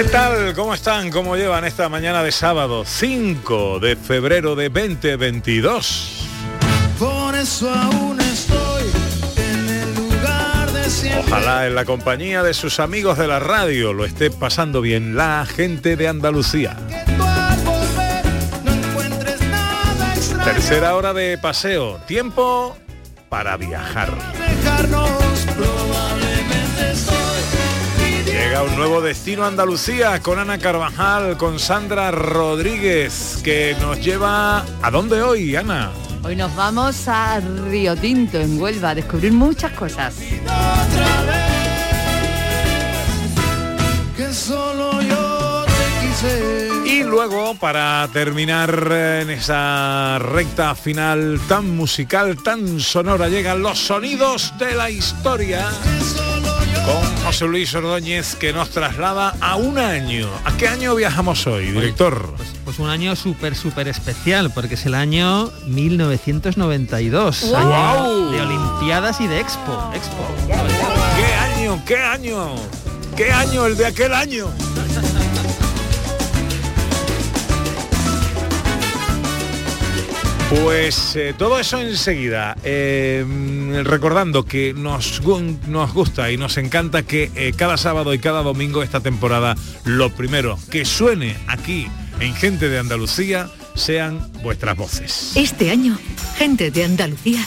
¿Qué tal? ¿Cómo están? ¿Cómo llevan esta mañana de sábado 5 de febrero de 2022? por eso aún estoy en el lugar de siempre Ojalá en la compañía de sus amigos de la radio lo esté pasando bien la gente de Andalucía. volver no Tercera hora de paseo. Tiempo para viajar. Un nuevo destino a Andalucía con Ana Carvajal, con Sandra Rodríguez, que nos lleva... ¿A dónde hoy, Ana? Hoy nos vamos a Río Tinto, en Huelva, a descubrir muchas cosas. Y luego, para terminar eh, en esa recta final tan musical, tan sonora, llegan los sonidos de la historia José Luis Ordóñez que nos traslada a un año. ¿A qué año viajamos hoy, director? Pues, pues un año súper, súper especial, porque es el año 1992, año de Olimpiadas y de Expo. Expo. ¿Qué año? ¿Qué año? ¿Qué año el de aquel año? Pues eh, todo eso enseguida, Eh, recordando que nos, gu- nos gusta y nos encanta que eh, cada sábado y cada domingo esta temporada, lo primero que suene aquí en Gente de Andalucía sean vuestras voces. Este año, gente de Andalucía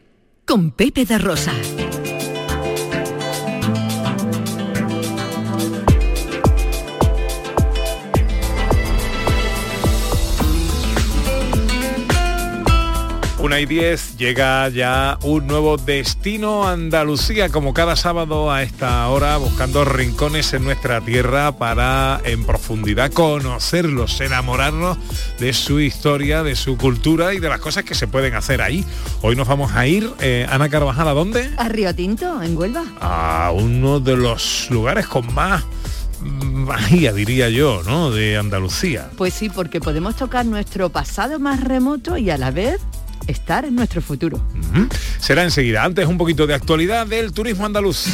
Con Pepe de Rosa. Una y 10 llega ya un nuevo destino Andalucía, como cada sábado a esta hora, buscando rincones en nuestra tierra para en profundidad conocerlos, enamorarnos de su historia, de su cultura y de las cosas que se pueden hacer ahí. Hoy nos vamos a ir, eh, Ana Carvajal, ¿a dónde? A Río Tinto, en Huelva. A uno de los lugares con más magia, diría yo, ¿no? De Andalucía. Pues sí, porque podemos tocar nuestro pasado más remoto y a la vez estar en nuestro futuro. Será enseguida. Antes un poquito de actualidad del turismo andaluz.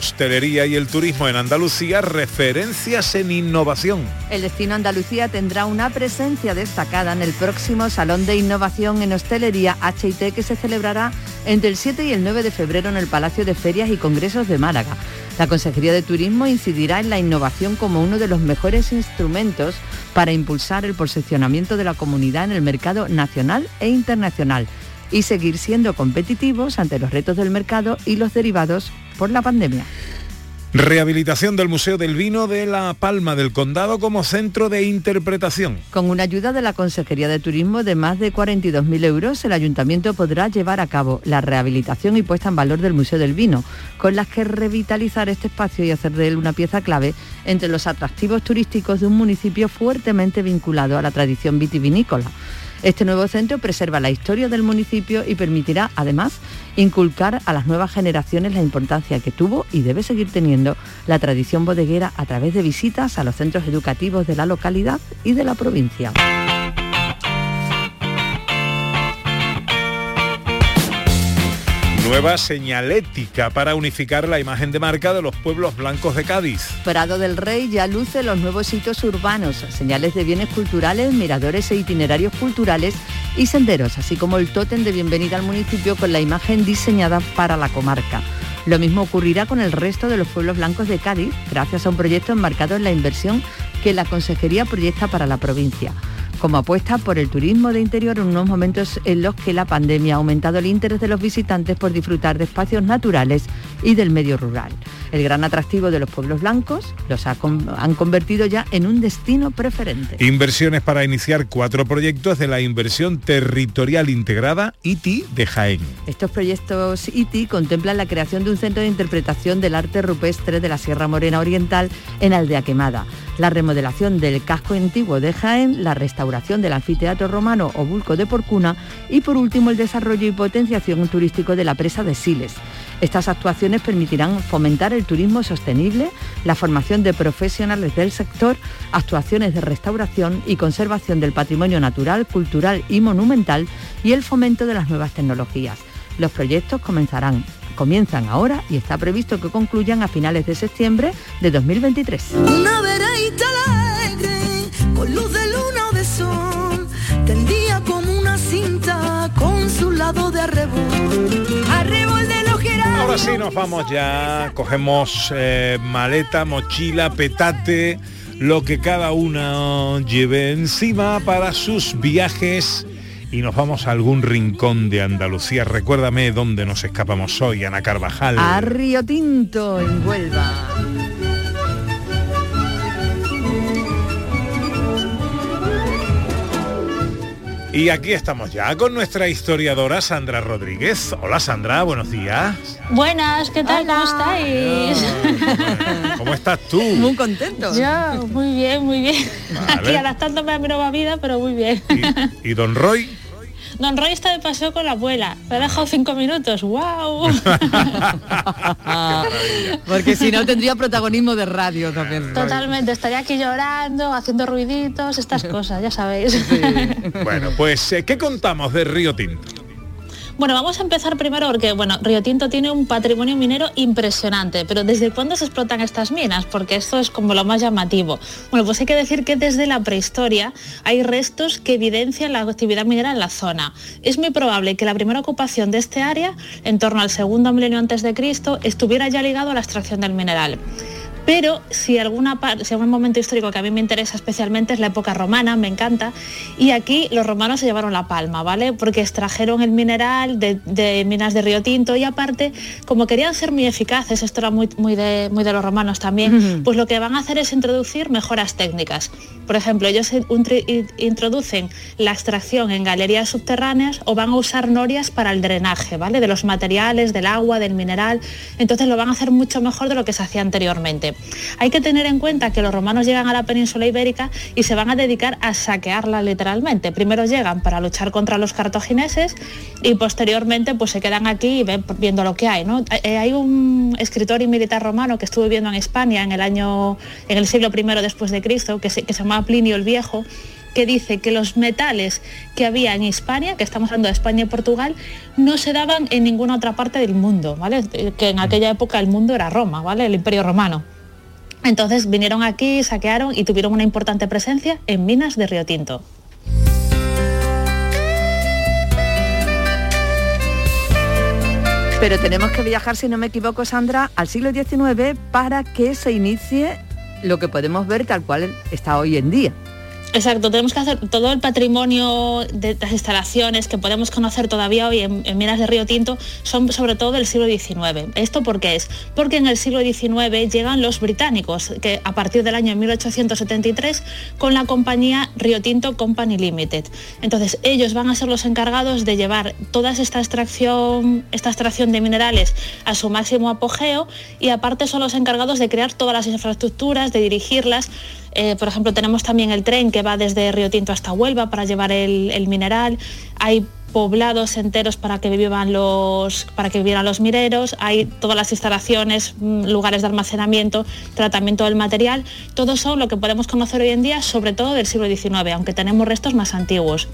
Hostelería y el turismo en Andalucía, referencias en innovación. El destino Andalucía tendrá una presencia destacada en el próximo Salón de Innovación en Hostelería HIT que se celebrará entre el 7 y el 9 de febrero en el Palacio de Ferias y Congresos de Málaga. La Consejería de Turismo incidirá en la innovación como uno de los mejores instrumentos para impulsar el posicionamiento de la comunidad en el mercado nacional e internacional y seguir siendo competitivos ante los retos del mercado y los derivados por la pandemia. Rehabilitación del Museo del Vino de La Palma del Condado como centro de interpretación. Con una ayuda de la Consejería de Turismo de más de 42.000 euros, el Ayuntamiento podrá llevar a cabo la rehabilitación y puesta en valor del Museo del Vino, con las que revitalizar este espacio y hacer de él una pieza clave entre los atractivos turísticos de un municipio fuertemente vinculado a la tradición vitivinícola. Este nuevo centro preserva la historia del municipio y permitirá, además, inculcar a las nuevas generaciones la importancia que tuvo y debe seguir teniendo la tradición bodeguera a través de visitas a los centros educativos de la localidad y de la provincia. Nueva señalética para unificar la imagen de marca de los pueblos blancos de Cádiz. Prado del Rey ya luce los nuevos hitos urbanos, señales de bienes culturales, miradores e itinerarios culturales y senderos, así como el tótem de bienvenida al municipio con la imagen diseñada para la comarca. Lo mismo ocurrirá con el resto de los pueblos blancos de Cádiz, gracias a un proyecto enmarcado en la inversión que la Consejería proyecta para la provincia como apuesta por el turismo de interior en unos momentos en los que la pandemia ha aumentado el interés de los visitantes por disfrutar de espacios naturales y del medio rural. El gran atractivo de los pueblos blancos los ha han convertido ya en un destino preferente. Inversiones para iniciar cuatro proyectos de la inversión territorial integrada ITI de Jaén. Estos proyectos ITI contemplan la creación de un centro de interpretación del arte rupestre de la Sierra Morena Oriental en Aldea Quemada, la remodelación del casco antiguo de Jaén, la restauración del anfiteatro romano o Bulco de Porcuna y por último el desarrollo y potenciación turístico de la presa de Siles. Estas actuaciones permitirán fomentar el turismo sostenible, la formación de profesionales del sector, actuaciones de restauración y conservación del patrimonio natural, cultural y monumental y el fomento de las nuevas tecnologías. Los proyectos comenzarán comienzan ahora y está previsto que concluyan a finales de septiembre de 2023. Lado de arrebol. Arrebol de los geranios. Ahora sí nos vamos ya, cogemos eh, maleta, mochila, petate, lo que cada una lleve encima para sus viajes y nos vamos a algún rincón de Andalucía. Recuérdame dónde nos escapamos hoy, Ana Carvajal. A Río Tinto, en Huelva. Y aquí estamos ya con nuestra historiadora Sandra Rodríguez. Hola Sandra, buenos días. Buenas, ¿qué tal? ¿Cómo estáis? ¿Cómo estás tú? Muy contento. Yo, muy bien, muy bien. Vale. Aquí adaptándome a mi nueva vida, pero muy bien. ¿Y don Roy? Don Roy está de paseo con la abuela. Me ha dejado cinco minutos. ¡Wow! Porque si no tendría protagonismo de radio también. Totalmente. Estaría aquí llorando, haciendo ruiditos, estas cosas, ya sabéis. Bueno, pues eh, ¿qué contamos de Río Tinto? Bueno, vamos a empezar primero porque, bueno, Río Tinto tiene un patrimonio minero impresionante, pero ¿desde cuándo se explotan estas minas? Porque esto es como lo más llamativo. Bueno, pues hay que decir que desde la prehistoria hay restos que evidencian la actividad minera en la zona. Es muy probable que la primera ocupación de este área, en torno al segundo milenio antes de Cristo, estuviera ya ligado a la extracción del mineral. Pero si, alguna, si algún momento histórico que a mí me interesa especialmente es la época romana, me encanta, y aquí los romanos se llevaron la palma, ¿vale? Porque extrajeron el mineral de, de minas de Río Tinto y aparte, como querían ser muy eficaces, esto era muy, muy, de, muy de los romanos también, pues lo que van a hacer es introducir mejoras técnicas. Por ejemplo, ellos introducen la extracción en galerías subterráneas o van a usar norias para el drenaje, ¿vale? De los materiales, del agua, del mineral. Entonces lo van a hacer mucho mejor de lo que se hacía anteriormente. Hay que tener en cuenta que los romanos llegan a la península ibérica y se van a dedicar a saquearla literalmente. Primero llegan para luchar contra los cartagineses y posteriormente pues se quedan aquí viendo lo que hay. ¿no? Eh, Hay un escritor y militar romano que estuvo viviendo en España en el año, en el siglo I después de Cristo, que se, que se llamaba Plinio el Viejo, que dice que los metales que había en Hispania, que estamos hablando de España y Portugal, no se daban en ninguna otra parte del mundo, ¿vale? Que en aquella época el mundo era Roma, ¿vale? El Imperio Romano. Entonces vinieron aquí, saquearon y tuvieron una importante presencia en minas de Río Tinto. Pero tenemos que viajar, si no me equivoco, Sandra, al siglo XIX para que se inicie lo que podemos ver tal cual está hoy en día. Exacto, tenemos que hacer todo el patrimonio de las instalaciones que podemos conocer todavía hoy en, minas de Río Tinto son sobre todo del siglo XIX. ¿Esto por qué es? Porque en el siglo XIX llegan los británicos, que a partir del año 1873 con la compañía Río Tinto Company Limited. Entonces ellos van a ser los encargados de llevar toda esta extracción, esta extracción de minerales a su máximo apogeo y aparte son los encargados de crear todas las infraestructuras, de dirigirlas. Eh, por ejemplo, tenemos también el tren que va desde Río Tinto hasta Huelva para llevar el, mineral. Hay poblados enteros para que vivan los para que vivieran los mineros, hay todas las instalaciones, mm, lugares de almacenamiento, tratamiento del material, todos son lo que podemos conocer hoy en día, sobre todo del siglo XIX, aunque tenemos restos más antiguos.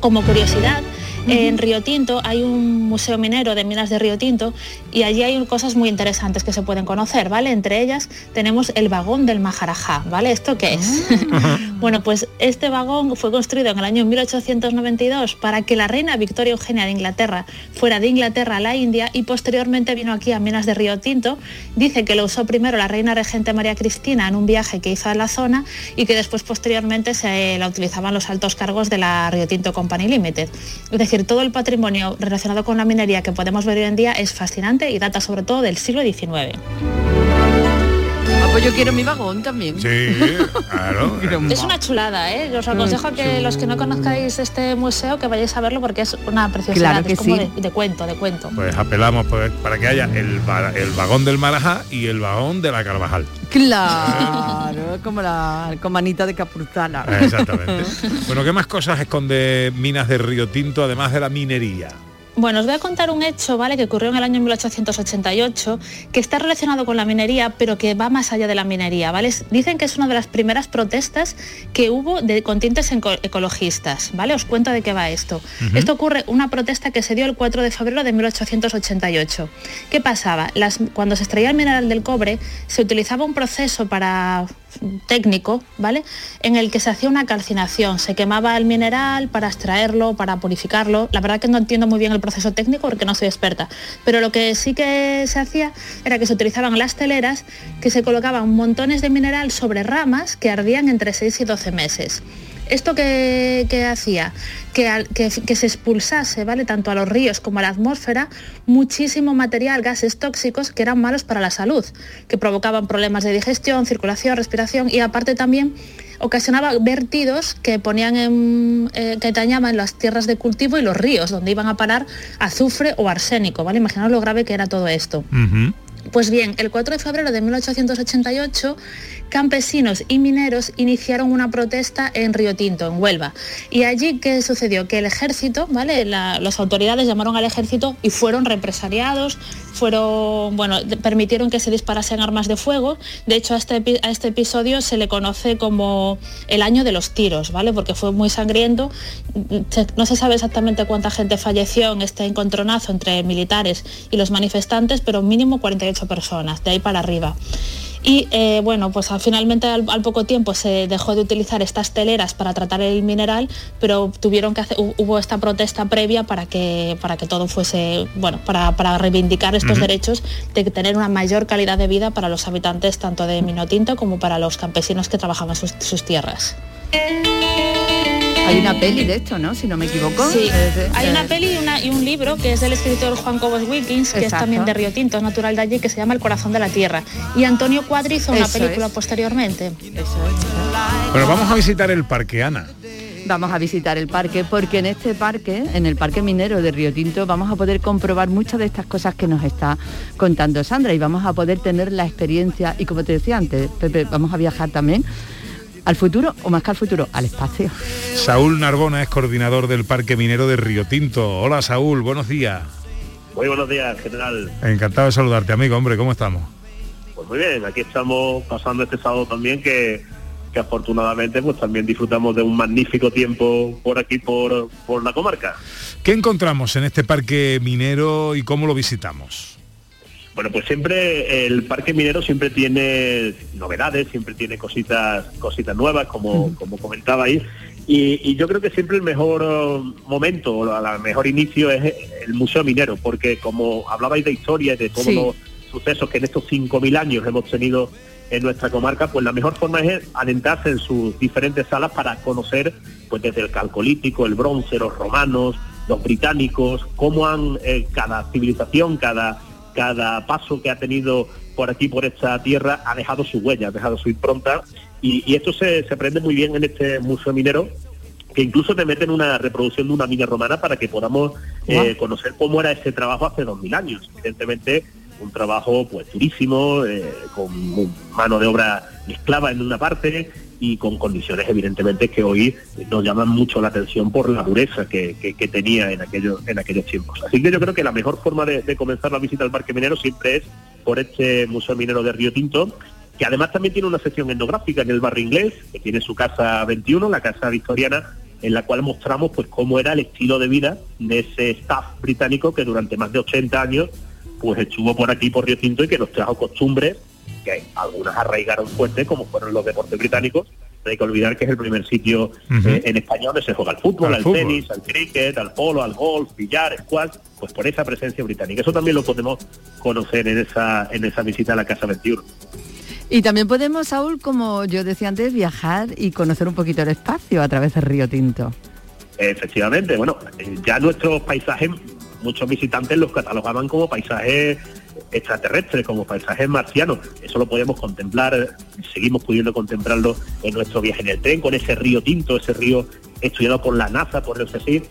Como curiosidad, en Río Tinto hay un museo minero de minas de Río Tinto y allí hay cosas muy interesantes que se pueden conocer, ¿vale? Entre ellas tenemos el vagón del Maharajá, ¿vale? ¿Esto qué es? bueno, pues este vagón fue construido en el año 1892 para que la reina Victoria Eugenia de Inglaterra fuera de Inglaterra a la India y posteriormente vino aquí a minas de Río Tinto. Dice que lo usó primero la reina regente María Cristina en un viaje que hizo a la zona y que después posteriormente se la utilizaban los altos cargos de la Río Tinto Company Limited. Es decir, todo el patrimonio relacionado con la minería que podemos ver hoy en día es fascinante y data sobre todo del siglo XIX. Pues yo quiero mi vagón también. Sí, claro. Es una chulada, ¿eh? Os aconsejo que los que no conozcáis este museo que vayáis a verlo porque es una preciosidad, Claro que es como sí. de, de cuento, de cuento. Pues apelamos pues, para que haya el, va- el vagón del Marajá y el vagón de la Carvajal. Claro, como la con manita de capurtala. Exactamente. bueno, ¿qué más cosas esconde Minas de Río Tinto además de la minería? Bueno, os voy a contar un hecho, ¿vale? Que ocurrió en el año 1888, que está relacionado con la minería, pero que va más allá de la minería, ¿vale? Dicen que es una de las primeras protestas que hubo de con tintes enco- ecologistas, ¿vale? Os cuento de qué va esto. Esto ocurre, una protesta que se dio el 4 de febrero de 1888. ¿Qué pasaba? Las- cuando se extraía el mineral del cobre, se utilizaba un proceso para técnico, ¿vale? En el que se hacía una calcinación, se quemaba el mineral para extraerlo, para purificarlo. La verdad que no entiendo muy bien el proceso técnico porque no soy experta, pero lo que sí que se hacía era que se utilizaban las teleras que se colocaban montones de mineral sobre ramas que ardían entre 6 y 12 meses. ¿Esto que, hacía? Que, al- que- que se expulsase, ¿vale? Tanto a los ríos como a la atmósfera, muchísimo material, gases tóxicos que eran malos para la salud, que provocaban problemas de digestión, circulación, respiración y aparte también ocasionaba vertidos que ponían en, eh, que dañaban las tierras de cultivo y los ríos, donde iban a parar azufre o arsénico, ¿vale? Imaginaos lo grave que era todo esto. Pues bien, el 4 de febrero de 1888 campesinos y mineros iniciaron una protesta en Río Tinto, en Huelva. Y allí, ¿qué sucedió? Que el ejército, ¿vale? La- las autoridades llamaron al ejército y fueron represaliados, fueron, bueno, permitieron que se disparasen armas de fuego. De hecho, a este, este episodio se le conoce como el año de los tiros, ¿vale? Porque fue muy sangriento. No se sabe exactamente cuánta gente falleció en este encontronazo entre militares y los manifestantes, pero mínimo 48 personas, de ahí para arriba. Y eh, bueno, pues al- finalmente al, al poco tiempo se dejó de utilizar estas teleras para tratar el mineral, pero tuvieron que hacer, hubo esta protesta previa para que, para que todo fuese, bueno, para, para reivindicar estos derechos de tener una mayor calidad de vida para los habitantes tanto de Minotinto como para los campesinos que trabajaban sus, sus tierras. Hay una peli de esto, ¿no? Si no me equivoco. Sí, Eh, hay eh, una peli y, una- y un libro que es del escritor Juan Cobos Wilkins, que es también de Río Tinto, es natural de allí, que se llama El corazón de la tierra. Y Antonio Cuadri hizo una Eso película es. posteriormente. Bueno, vamos a visitar el parque, Ana. Vamos a visitar el parque porque en este parque, en el Parque Minero de Río Tinto, vamos a poder comprobar muchas de estas cosas que nos está contando Sandra y vamos a poder tener la experiencia y como te decía antes, Pepe, vamos a viajar también al futuro o más que al futuro, al espacio. Saúl Narbona es coordinador del Parque Minero de Río Tinto. Hola Saúl, buenos días. Muy buenos días, general. Encantado de saludarte, amigo. Hombre, ¿cómo estamos? Pues muy bien, aquí estamos pasando este sábado también que, que afortunadamente pues también disfrutamos de un magnífico tiempo por aquí, por, por la comarca. ¿Qué encontramos en este parque minero y cómo lo visitamos? Bueno, pues siempre el parque minero siempre tiene novedades, siempre tiene cositas, cositas nuevas, como, como comentabais. Y, y yo creo que siempre el mejor eh, momento, o la- el mejor inicio es el Museo Minero, porque como hablabais de historia y de todos Sí. los sucesos que en estos 5.000 años hemos tenido en nuestra comarca, pues la mejor forma es adentrarse en sus diferentes salas para conocer, pues desde el calcolítico, el bronce, los romanos, los británicos, cómo han eh, cada civilización, cada cada paso que ha tenido por aquí, por esta tierra, ha dejado su huella, ha dejado su impronta. Y, y esto se, se aprende muy bien en este museo minero, que incluso te meten una reproducción de una mina romana para que podamos eh, conocer cómo era ese trabajo hace 2000 años. Evidentemente, un trabajo pues durísimo, eh, con mano de obra esclava en una parte y con condiciones evidentemente que hoy nos llaman mucho la atención por la dureza que, que- tenía en aquellos, en aquellos tiempos. Así que yo creo que la mejor forma de, de comenzar la visita al Parque Minero siempre es por este Museo Minero de Río Tinto, que además también tiene una sección etnográfica en el barrio inglés, que tiene su casa 21, la casa victoriana, en la cual mostramos pues cómo era el estilo de vida de ese staff británico que durante más de 80 años pues estuvo por aquí por Río Tinto y que nos trajo costumbres que algunas arraigaron fuerte como fueron los deportes británicos. No hay que olvidar que es el primer sitio eh, en España donde se juega al fútbol, Al al, fútbol. tenis, al cricket, al polo, al golf, billar, squash, pues por esa presencia británica. Eso también lo podemos conocer en esa, en esa visita a la Casa 21. Y también podemos, Saúl, como yo decía antes, viajar y conocer un poquito el espacio a través de Río Tinto. Efectivamente, bueno, eh, ya nuestros paisajes, muchos visitantes los catalogaban como paisajes extraterrestres, como paisajes marcianos. Eso lo podemos contemplar, seguimos pudiendo contemplarlo en nuestro viaje en el tren, con ese río tinto, ese río estudiado por la NASA, por el CSIC.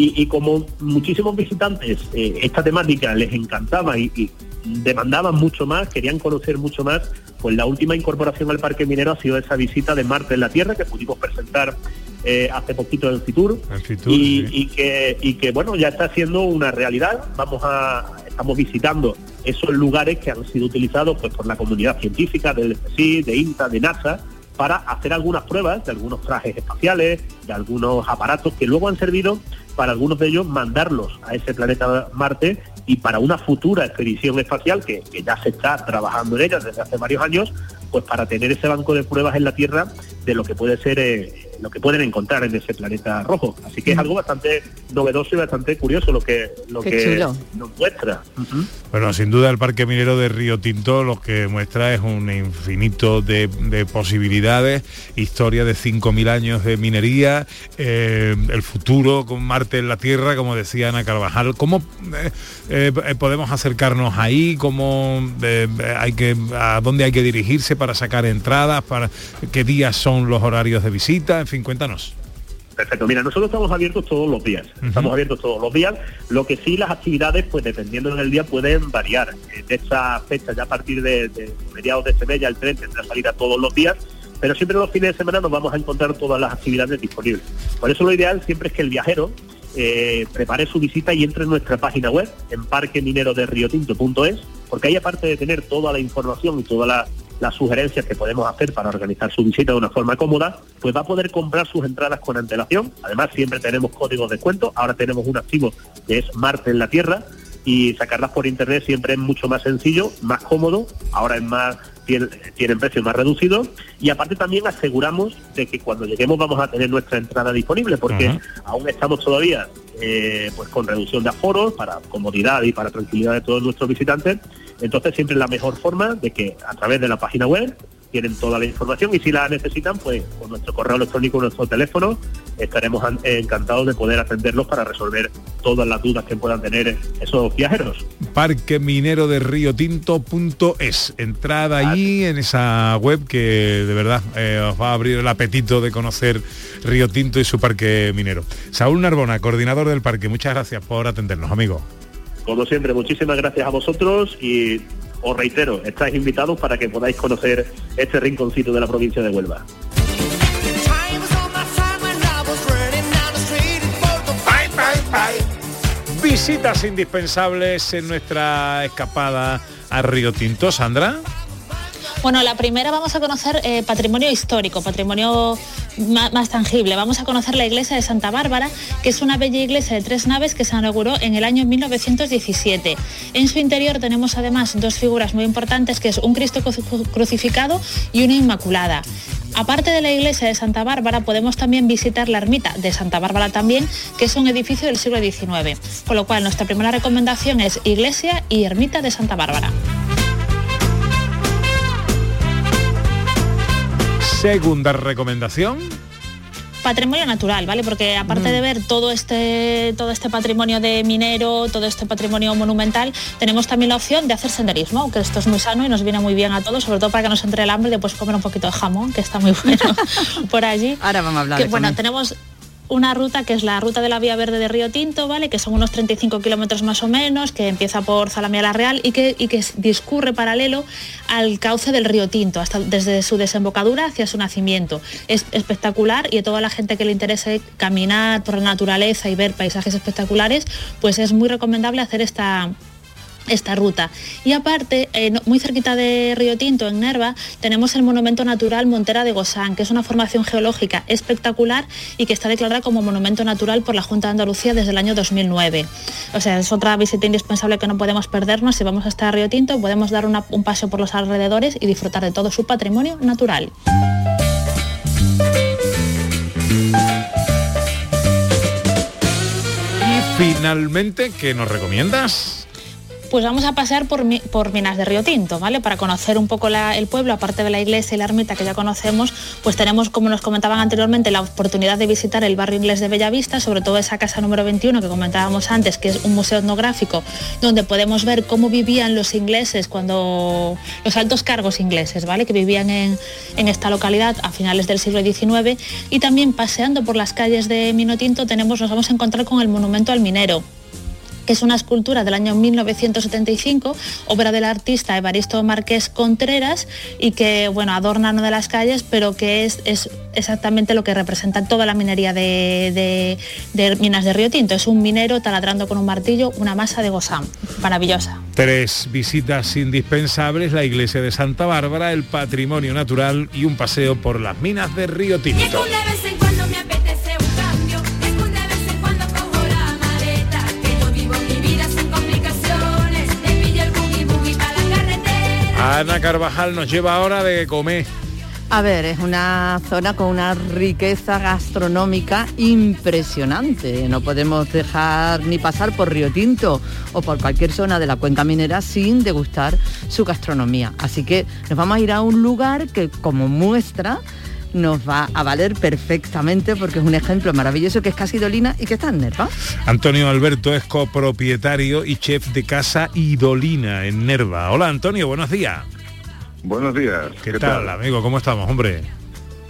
Y, como muchísimos visitantes eh, esta temática les encantaba y demandaban mucho más, querían conocer mucho más, pues la última incorporación al Parque Minero ha sido esa visita de Marte en la Tierra que pudimos presentar eh, hace poquito en Fitur En Fitur, y, sí. y que y que bueno ya está siendo una realidad vamos a estamos visitando esos lugares que han sido utilizados pues por la comunidad científica del CSIC, de INTA, de NASA para hacer algunas pruebas de algunos trajes espaciales, de algunos aparatos que luego han servido para algunos de ellos mandarlos a ese planeta Marte y para una futura expedición espacial que, ya se está trabajando en ella desde hace varios años, pues para tener ese banco de pruebas en la Tierra de lo que puede ser eh, lo que pueden encontrar en ese planeta rojo. Así que es algo bastante novedoso y bastante curioso lo que lo Qué que chulo. nos muestra. Bueno, sin duda el Parque Minero de Río Tinto lo que muestra es un infinito de, de posibilidades, historia de 5.000 años de minería, eh, el futuro con Marte en la Tierra, como decía Ana Carvajal. ¿Cómo eh, eh, podemos acercarnos ahí? ¿Cómo eh, hay que, ¿A dónde hay que dirigirse para sacar entradas? Para, ¿Qué días son los horarios de visita? En fin, cuéntanos. Perfecto, mira, nosotros estamos abiertos todos los días, estamos abiertos todos los días, lo que sí las actividades, pues dependiendo del día, pueden variar. Eh, De esta fecha, ya a partir de, de mediados de este mes, ya el tren tendrá salida todos los días, pero siempre los fines de semana nos vamos a encontrar todas las actividades disponibles. Por eso lo ideal siempre es que el viajero eh, prepare su visita y entre en nuestra página web, en parquemineroderriotinto.es, porque ahí aparte de tener toda la información y todas las las sugerencias que podemos hacer para organizar su visita de una forma cómoda, pues va a poder comprar sus entradas con antelación. Además, siempre tenemos códigos de descuento. Ahora tenemos un activo que es Marte en la Tierra y sacarlas por internet siempre es mucho más sencillo, más cómodo. Ahora es más tienen, tienen precios más reducidos y aparte también aseguramos de que cuando lleguemos vamos a tener nuestra entrada disponible porque Ajá. aún estamos todavía eh, pues con reducción de aforos para comodidad y para tranquilidad de todos nuestros visitantes entonces siempre es la mejor forma de que a través de la página web tienen toda la información y si la necesitan pues con nuestro correo electrónico nuestro teléfono estaremos an- encantados de poder atenderlos para resolver todas las dudas que puedan tener esos viajeros Parque Minero de Río Tinto.es. Entrad allí en esa web que de verdad eh, os va a abrir el apetito de conocer Río Tinto y su parque minero. Saúl Narbona, coordinador del parque, muchas gracias por atendernos, amigo. Como siempre, muchísimas gracias a vosotros y os reitero, estáis invitados para que podáis conocer este rinconcito de la provincia de Huelva. Visitas indispensables en nuestra escapada a Río Tinto, Sandra. Bueno, la primera vamos a conocer eh, patrimonio histórico, patrimonio más, tangible. Vamos a conocer la iglesia de Santa Bárbara, que es una bella iglesia de tres naves que se inauguró en el año 1917. En su interior tenemos además dos figuras muy importantes, que es un Cristo cru- crucificado y una Inmaculada. Aparte de la iglesia de Santa Bárbara, podemos también visitar la ermita de Santa Bárbara también, que es un edificio del siglo XIX. Con lo cual, nuestra primera recomendación es iglesia y ermita de Santa Bárbara. Segunda recomendación. patrimonio natural, ¿vale? Porque aparte de ver todo este, todo este patrimonio de minero, todo este patrimonio monumental, tenemos también la opción de hacer senderismo, que esto es muy sano y nos viene muy bien a todos, sobre todo para que nos entre el hambre y después comer un poquito de jamón, que está muy bueno por allí. Ahora vamos a hablar Que, de bueno, tenemos una ruta que es la ruta de la Vía Verde de Río Tinto, ¿vale? Que son unos 35 kilómetros más o menos, que empieza por Zalamea la Real y que, y que discurre paralelo al cauce del Río Tinto, hasta desde su desembocadura hacia su nacimiento. Es espectacular y a toda la gente que le interese caminar por la naturaleza y ver paisajes espectaculares, pues es muy recomendable hacer esta esta ruta. Y aparte, eh, muy cerquita de Río Tinto, en Nerva, tenemos el Monumento Natural Montera de Gozán, que es una formación geológica espectacular y que está declarada como Monumento Natural por la Junta de Andalucía desde el año 2009. O sea, es otra visita indispensable que no podemos perdernos. Si vamos hasta Río Tinto, podemos dar un paseo por los alrededores y disfrutar de todo su patrimonio natural. Y finalmente, ¿qué nos recomiendas? Pues vamos a pasear por, Mi- por Minas de Río Tinto, ¿vale? Para conocer un poco el pueblo, aparte de la iglesia y la ermita que ya conocemos, pues tenemos, como nos comentaban anteriormente, la oportunidad de visitar el barrio inglés de Bellavista, sobre todo esa casa número 21 que comentábamos antes, que es un museo etnográfico, donde podemos ver cómo vivían los ingleses cuando los altos cargos ingleses, ¿vale? Que vivían en, en esta localidad a finales del siglo XIX. Y también paseando por las calles de Minotinto tenemos, nos vamos a encontrar con el monumento al minero que es una escultura del año 1975, obra del artista Evaristo Márquez Contreras y que bueno, adorna una de las calles, pero que es, es exactamente lo que representa toda la minería de, de- de minas de Río Tinto. Es un minero taladrando con un martillo una masa de gozán. Maravillosa. Tres visitas indispensables, la iglesia de Santa Bárbara, el patrimonio natural y un paseo por las minas de Río Tinto. Ana Carvajal nos lleva ahora de comer. A ver, es una zona con una riqueza gastronómica impresionante. No podemos dejar ni pasar por Río Tinto o por cualquier zona de la cuenca minera sin degustar su gastronomía. Así que nos vamos a ir a un lugar que como muestra nos va a valer perfectamente porque es un ejemplo maravilloso que es Casi Dolina y que está en Nerva. Antonio Alberto es copropietario y chef de Casa Idolina en Nerva. Hola Antonio, buenos días. Buenos días. ¿Qué, tal, amigo? ¿Cómo estamos, hombre?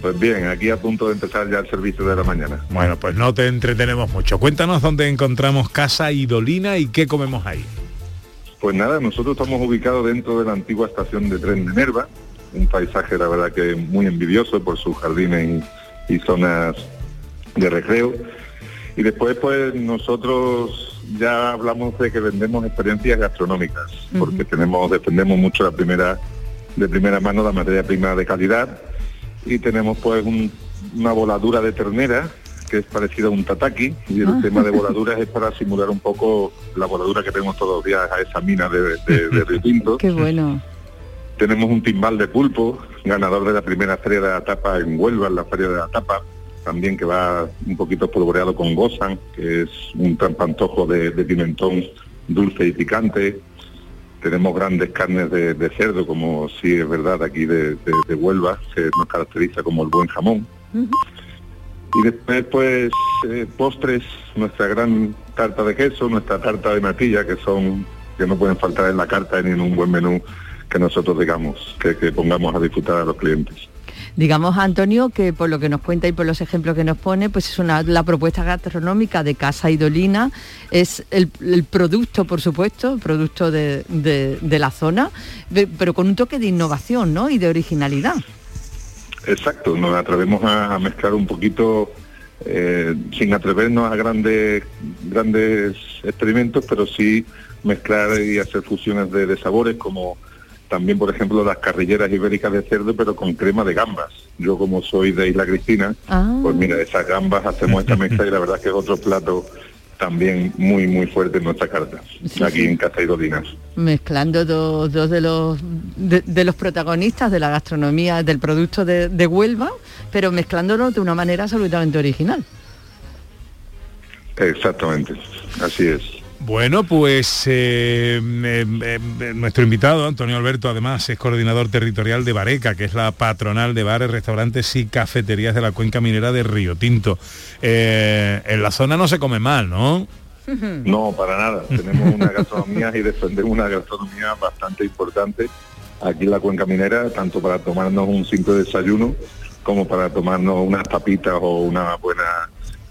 Pues bien, aquí a punto de empezar ya el servicio de la mañana. Bueno, pues no te entretenemos mucho. Cuéntanos dónde encontramos Casa Idolina y qué comemos ahí. Pues nada, nosotros estamos ubicados dentro de la antigua estación de tren de Nerva, un paisaje la verdad que muy envidioso por sus jardines y, y zonas de recreo. Y después pues nosotros ya hablamos de que vendemos experiencias gastronómicas, porque tenemos, defendemos mucho la primera, de primera mano la materia prima de calidad y tenemos pues un- una voladura de ternera que es parecida a un tataki y el Ah. tema de voladuras es para simular un poco la voladura que tenemos todos los días a esa mina de, de, de Río. Qué bueno. Tenemos un timbal de pulpo, ganador de la primera feria de la tapa en Huelva, en la feria de la tapa, también que va un poquito espolvoreado con gozan, que es un trampantojo de, de pimentón dulce y picante. Tenemos grandes carnes de, de cerdo, como sí es verdad aquí de, Huelva, que nos caracteriza como el buen jamón. Y después, pues, eh, postres, nuestra gran tarta de queso, nuestra tarta de natilla, que son, que no pueden faltar en la carta ni en un buen menú que nosotros digamos, que, que pongamos a disfrutar a los clientes. Digamos, Antonio, que por lo que nos cuenta y por los ejemplos que nos pone, pues es una, la propuesta gastronómica de Casa Idolina, es el, el producto, por supuesto, el producto de, de- de la zona, de- pero con un toque de innovación ¿no? y de originalidad. Exacto, nos atrevemos a, a mezclar un poquito, eh, sin atrevernos a grandes, grandes experimentos, pero sí mezclar y hacer fusiones de, de sabores, como también, por ejemplo, las carrilleras ibéricas de cerdo, pero con crema de gambas. Yo, como soy de Isla Cristina, Ah. pues mira, esas gambas hacemos esta mezcla y la verdad que es otro plato también muy, muy fuerte en nuestra carta, Sí, aquí sí. en Casa Idolinas. Mezclando dos, dos de, los, de, de los protagonistas de la gastronomía, del producto de, de Huelva, pero mezclándolo de una manera absolutamente original. Exactamente, así es. Bueno, pues eh, eh, eh, nuestro invitado, Antonio Alberto, además es coordinador territorial de Bareca, que es la patronal de bares, restaurantes y cafeterías de la cuenca minera de Río Tinto. En la zona no se come mal, ¿no? No, para nada. Tenemos una gastronomía y defendemos una gastronomía bastante importante aquí en la cuenca minera, tanto para tomarnos un simple desayuno como para tomarnos unas tapitas o una buena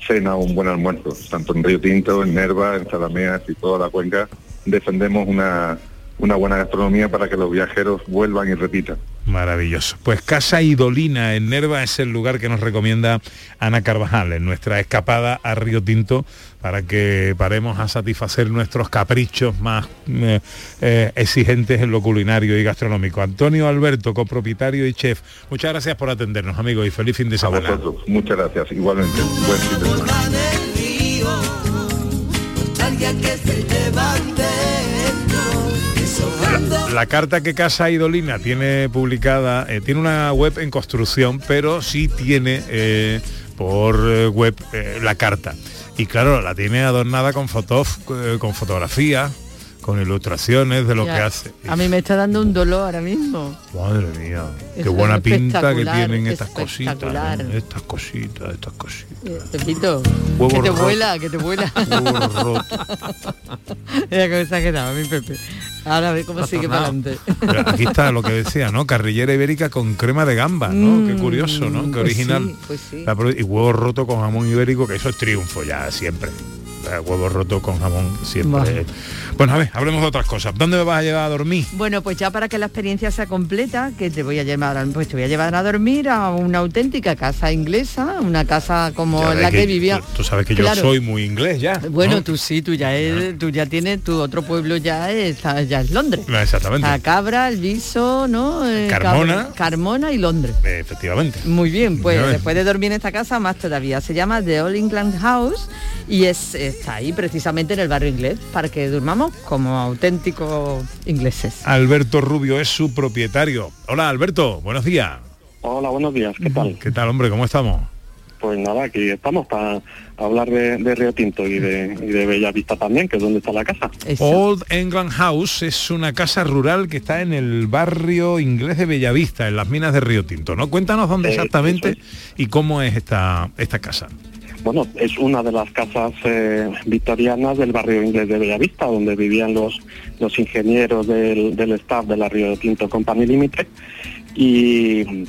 cena o un buen almuerzo. Tanto en Río Tinto, en Nerva, en Salameas y toda la cuenca defendemos una, una buena gastronomía para que los viajeros vuelvan y repitan. Maravilloso. Pues Casa Idolina en Nerva es el lugar que nos recomienda Ana Carvajal en nuestra escapada a Río Tinto para que paremos a satisfacer nuestros caprichos más eh, eh, exigentes en lo culinario y gastronómico. Antonio Alberto, copropietario y chef, muchas gracias por atendernos, amigos, y feliz fin de A semana. vosotros, muchas gracias. Igualmente, buen fin de semana. La carta que Casa Idolina tiene publicada, eh, tiene una web en construcción, pero sí tiene eh, por eh, web eh, la carta. Y claro, la tiene adornada con fotos, con fotografías, con ilustraciones de lo Ya, que hace. A mí me está dando un dolor ahora mismo. Madre mía, qué buena pinta que tienen estas cositas. Estas cositas, estas cositas. Pepito, que te roto. vuela, que te vuela. Huevo roto. Mi Pepe. Ahora a ver cómo sigue para adelante. Pero aquí está lo que decía, ¿no? Carrillera ibérica con crema de gamba, ¿no? Qué curioso, ¿no? Qué pues original. sí, pues sí. La pro- y huevo roto con jamón ibérico, que eso es triunfo ya siempre. O sea, huevo roto con jamón siempre. Bueno, a ver, hablemos de otras cosas. ¿Dónde me vas a llevar a dormir? Bueno, pues ya para que la experiencia sea completa, que te voy a llevar, a- pues te voy a llevar a dormir a una auténtica casa inglesa, una casa como Ya en la que, vivía. Tú, sabes que Claro. yo soy muy inglés ya. Bueno, ¿no? tú sí, tú ya eres, tú ya tienes, tu otro pueblo ya es, ya es Londres. Exactamente. A Cabra, el Viso, ¿no? Eh, Carmona. Cabra- Carmona y Londres. Efectivamente. Muy bien, pues después de dormir en esta casa, más todavía. Se llama The All England House y es, está ahí precisamente en el barrio inglés para que durmamos como auténticos ingleses. Alberto Rubio es su propietario. Hola, Alberto, buenos días. Hola, buenos días, ¿qué tal? ¿Qué tal, hombre? ¿Cómo estamos? Pues nada, aquí estamos para hablar de, de Río Tinto y de, y de Bellavista también, que es donde está la casa. Old England House es una casa rural que está en el barrio inglés de Bellavista, en las minas de Río Tinto, ¿no? Cuéntanos dónde Eh, exactamente y cómo es esta, esta casa. Bueno, es una de las casas eh, victorianas del barrio inglés de Bellavista, donde vivían los, los ingenieros del, del staff de la Río Tinto Company Limited. Y,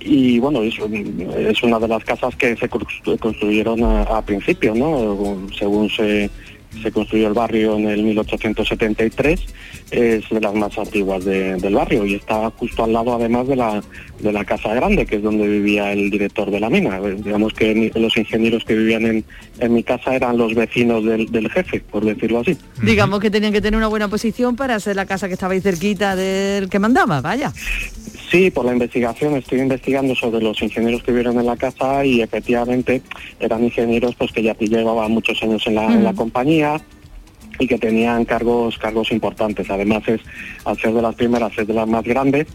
y bueno, es, es una de las casas que se constru- construyeron a, a principio, ¿no? Según se, se construyó el barrio en el 1873, es de las más antiguas de- del barrio y está justo al lado además de la, de la Casa Grande, que es donde vivía el director de la mina. Eh, Digamos que los ingenieros que vivían en, en mi casa eran los vecinos del, del jefe, por decirlo así. Digamos que tenían que tener una buena posición para ser la casa que estaba ahí cerquita del que mandaba, vaya. Sí, por la investigación estoy investigando sobre los ingenieros que vivieron en la casa y efectivamente eran ingenieros pues que ya llevaban muchos años en la, en la Ujú. compañía y que tenían cargos cargos importantes. Además es al ser de las primeras es de las más grandes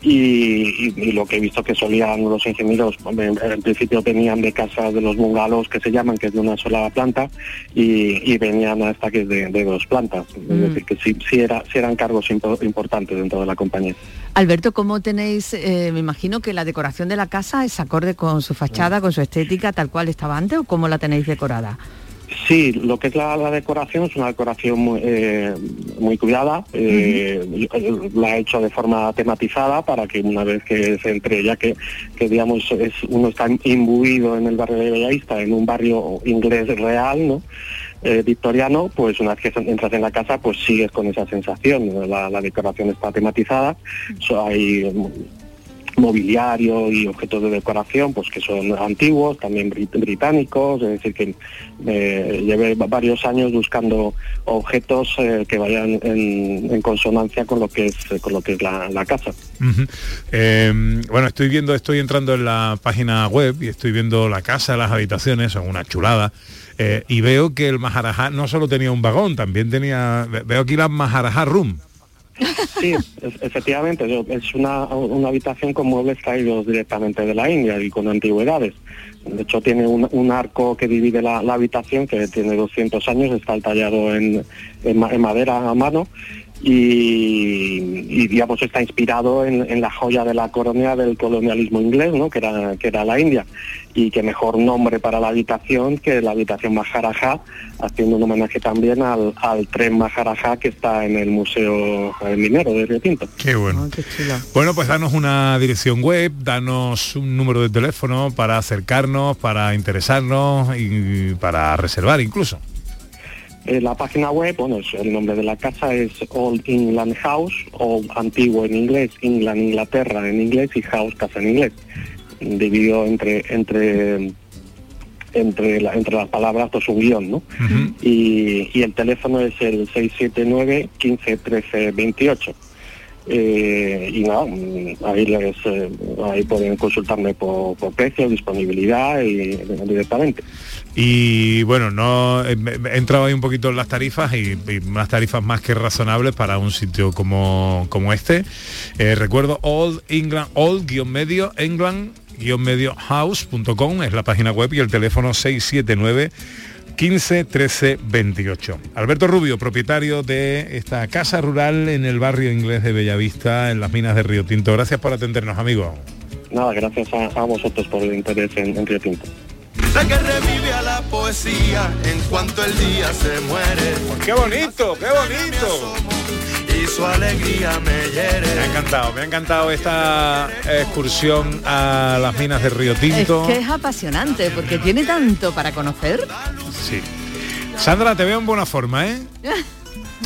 y, y- y lo que he visto que solían los ingenieros en, en principio venían de casas de los bungalows que se llaman que es de una sola planta y, y venían a esta que es de, de dos plantas. Es Mm. decir que sí, sí, era, sí eran cargos impo- importantes dentro de la compañía. Alberto, ¿cómo tenéis, eh, me imagino que la decoración de la casa es acorde con su fachada, con su estética, tal cual estaba antes, o cómo la tenéis decorada? Sí, lo que es la, la decoración es una decoración muy, eh, muy cuidada. eh, La he hecho de forma tematizada para que una vez que se entre, ya que, que digamos es, uno está imbuido en el barrio de Bellavista, en un barrio inglés real, ¿no? Eh, victoriano, pues una vez que entras en la casa, pues sigues con esa sensación. La, la decoración está tematizada, so- hay mobiliario y objetos de decoración pues que son antiguos, también brit- británicos, es decir que eh, llevé va- varios años buscando objetos eh, que vayan en, consonancia con lo que es con lo que es la, casa. Eh, bueno, estoy viendo, estoy entrando en la página web y estoy viendo la casa, las habitaciones, son una chulada. eh, y veo que el Maharajá no solo tenía un vagón, también tenía, ve- veo aquí la Maharajá Room. Sí, es- efectivamente, es una, una habitación con muebles traídos directamente de la India y con antigüedades. De hecho, tiene un, arco que divide la, habitación, que tiene 200 años, está tallado en madera a mano y, y, digamos está inspirado en, en la joya de la corona del colonialismo inglés, ¿no? que, era, que era la India. Y qué mejor nombre para la habitación que la habitación Maharaja, haciendo un homenaje también al, al tren Maharaja que está en el Museo Minero de Río Tinto. Qué bueno. Bueno, pues danos una dirección web, danos un número de teléfono para acercarnos, para interesarnos y para reservar incluso. Eh, la página web, bueno, es- el nombre de la casa es Old England House, o antiguo en inglés, England, Inglaterra en inglés y House, casa en inglés. Dividido entre entre entre, la- entre las palabras, pues un guion, ¿no? y, y el teléfono es el 679 15 13 28. Eh, y mm, ahí, les, eh, ahí pueden consultarme por, por precio, disponibilidad y directamente. Y bueno, no eh, he entrado ahí un poquito en las tarifas y, y unas tarifas más que razonables para un sitio como, como este. Recuerdo Old England, Old guion medio England guion medio house.com es la página web y el teléfono 679 15 13 28. Alberto Rubio, propietario de esta casa rural en el barrio inglés de Bellavista, en las minas de Río Tinto. Gracias por atendernos, amigo. Nada, gracias a, a vosotros por el interés en, en Río Tinto. La que revive a la poesía en cuanto el día se muere. ¡Qué bonito, qué bonito! Y su alegría me hiere. Me ha encantado, me ha encantado esta excursión a las minas de Río Tinto. Es que es apasionante porque tiene tanto para conocer. Sí. Sandra, te veo en buena forma, ¿eh?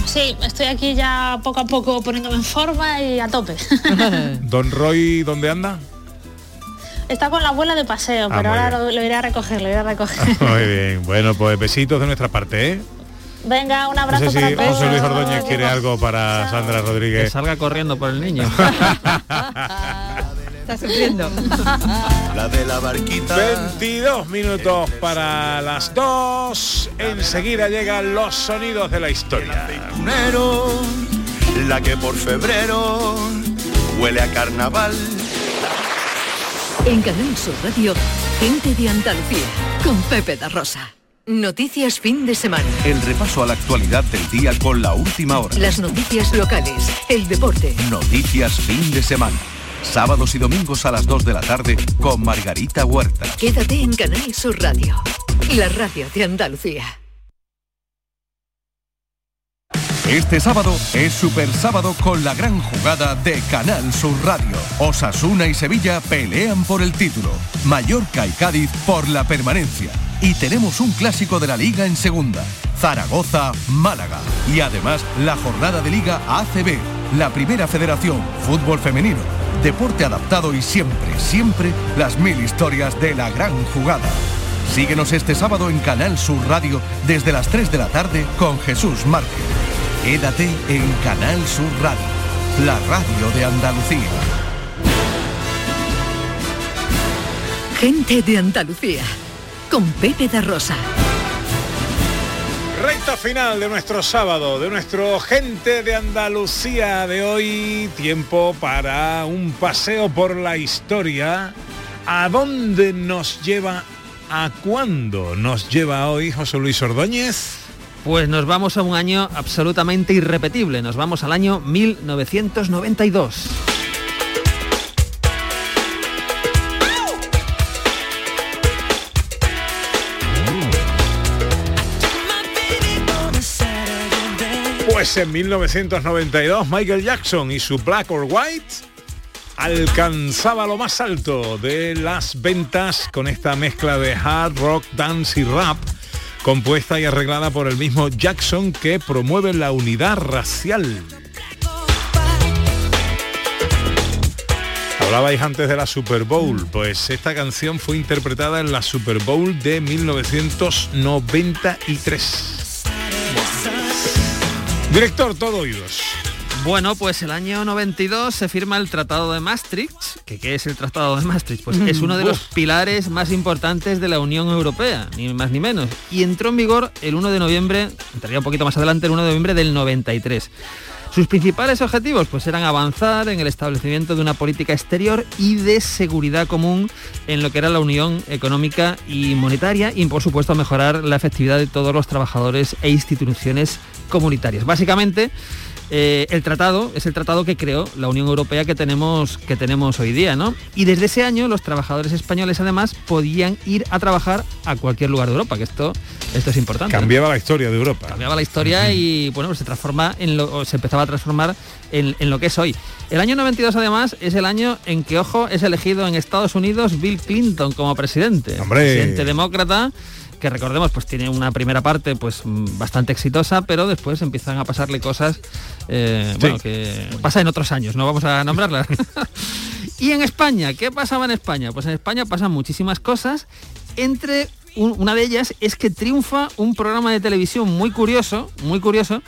Sí, estoy aquí ya poco a poco poniéndome en forma y a tope. Don Roy, ¿dónde anda? Está con la abuela de paseo, Ah, pero ahora lo, lo iré a recoger, lo iré a recoger. Muy bien. Bueno, pues besitos de nuestra parte, ¿eh? Venga, un No abrazo sé si para todos. José Luis Ordóñez quiere algo para Sandra Que Rodríguez. salga corriendo por el niño. Está sufriendo. La de la barquita. 22 minutos para las 2. Enseguida llegan los sonidos de la historia. La que por febrero huele a carnaval. En Canal Sur Radio, gente de Andalucía, con Pepe da Rosa. Noticias fin de semana. El repaso a la actualidad del día con la última hora. Las noticias locales, el deporte. Noticias fin de semana. Sábados y domingos a las 2 de la tarde con Margarita Huerta. Quédate en Canal Sur Radio, la radio de Andalucía. Este sábado es Super Sábado con la gran jugada de Canal Sur Radio. Osasuna y Sevilla pelean por el título. Mallorca y Cádiz por la permanencia. Y tenemos un clásico de la Liga en segunda. Zaragoza, Málaga. Y además la jornada de Liga ACB, la primera federación, fútbol femenino, deporte adaptado y siempre, siempre las mil historias de la gran jugada. Síguenos este sábado en Canal Sur Radio desde las 3 de la tarde con Jesús Márquez. Quédate en Canal Sur Radio, la radio de Andalucía. Gente de Andalucía, con Pepe da Rosa. Recta final de nuestro sábado, de nuestro gente de Andalucía de hoy. Tiempo para un paseo por la historia. ¿A dónde nos lleva? ¿A cuándo nos lleva hoy José Luis Ordóñez? Pues nos vamos a un año absolutamente irrepetible. Nos vamos al año 1992. En 1992 Michael Jackson y su Black or White alcanzaba lo más alto de las ventas con esta mezcla de hard rock, dance y rap compuesta y arreglada por el mismo Jackson que promueve la unidad racial. Hablabais antes de la Super Bowl, pues esta canción fue interpretada en la Super Bowl de 1993. Director, todo oídos. Bueno, pues el año 92 se firma el Tratado de Maastricht. ¿Que ¿Qué es el Tratado de Maastricht? Pues es uno de los pilares más importantes de la Unión Europea, ni más ni menos. Y entró en vigor el 1 de noviembre, entraría un poquito más adelante, el 1 de noviembre del 93. Sus principales objetivos pues eran avanzar en el establecimiento de una política exterior y de seguridad común en lo que era la unión económica y monetaria y por supuesto mejorar la efectividad de todos los trabajadores e instituciones comunitarias. Básicamente eh, el tratado es el tratado que creó la Unión Europea que tenemos, que tenemos hoy día, ¿no? Y desde ese año los trabajadores españoles además podían ir a trabajar a cualquier lugar de Europa, que esto, esto es importante. ¿no? Cambiaba la historia de Europa. Cambiaba la historia y bueno, pues se transforma en lo, se empezaba a transformar en, en lo que es hoy. El año 92 además es el año en que, ojo, es elegido en Estados Unidos Bill Clinton como presidente. Hombre. Presidente demócrata que recordemos pues tiene una primera parte pues mm, bastante exitosa pero después empiezan a pasarle cosas eh, bueno que pasa en otros años no vamos a nombrarlas y en España qué pasaba en España pues en España pasan muchísimas cosas entre un- una de ellas es que triunfa un programa de televisión muy curioso muy curioso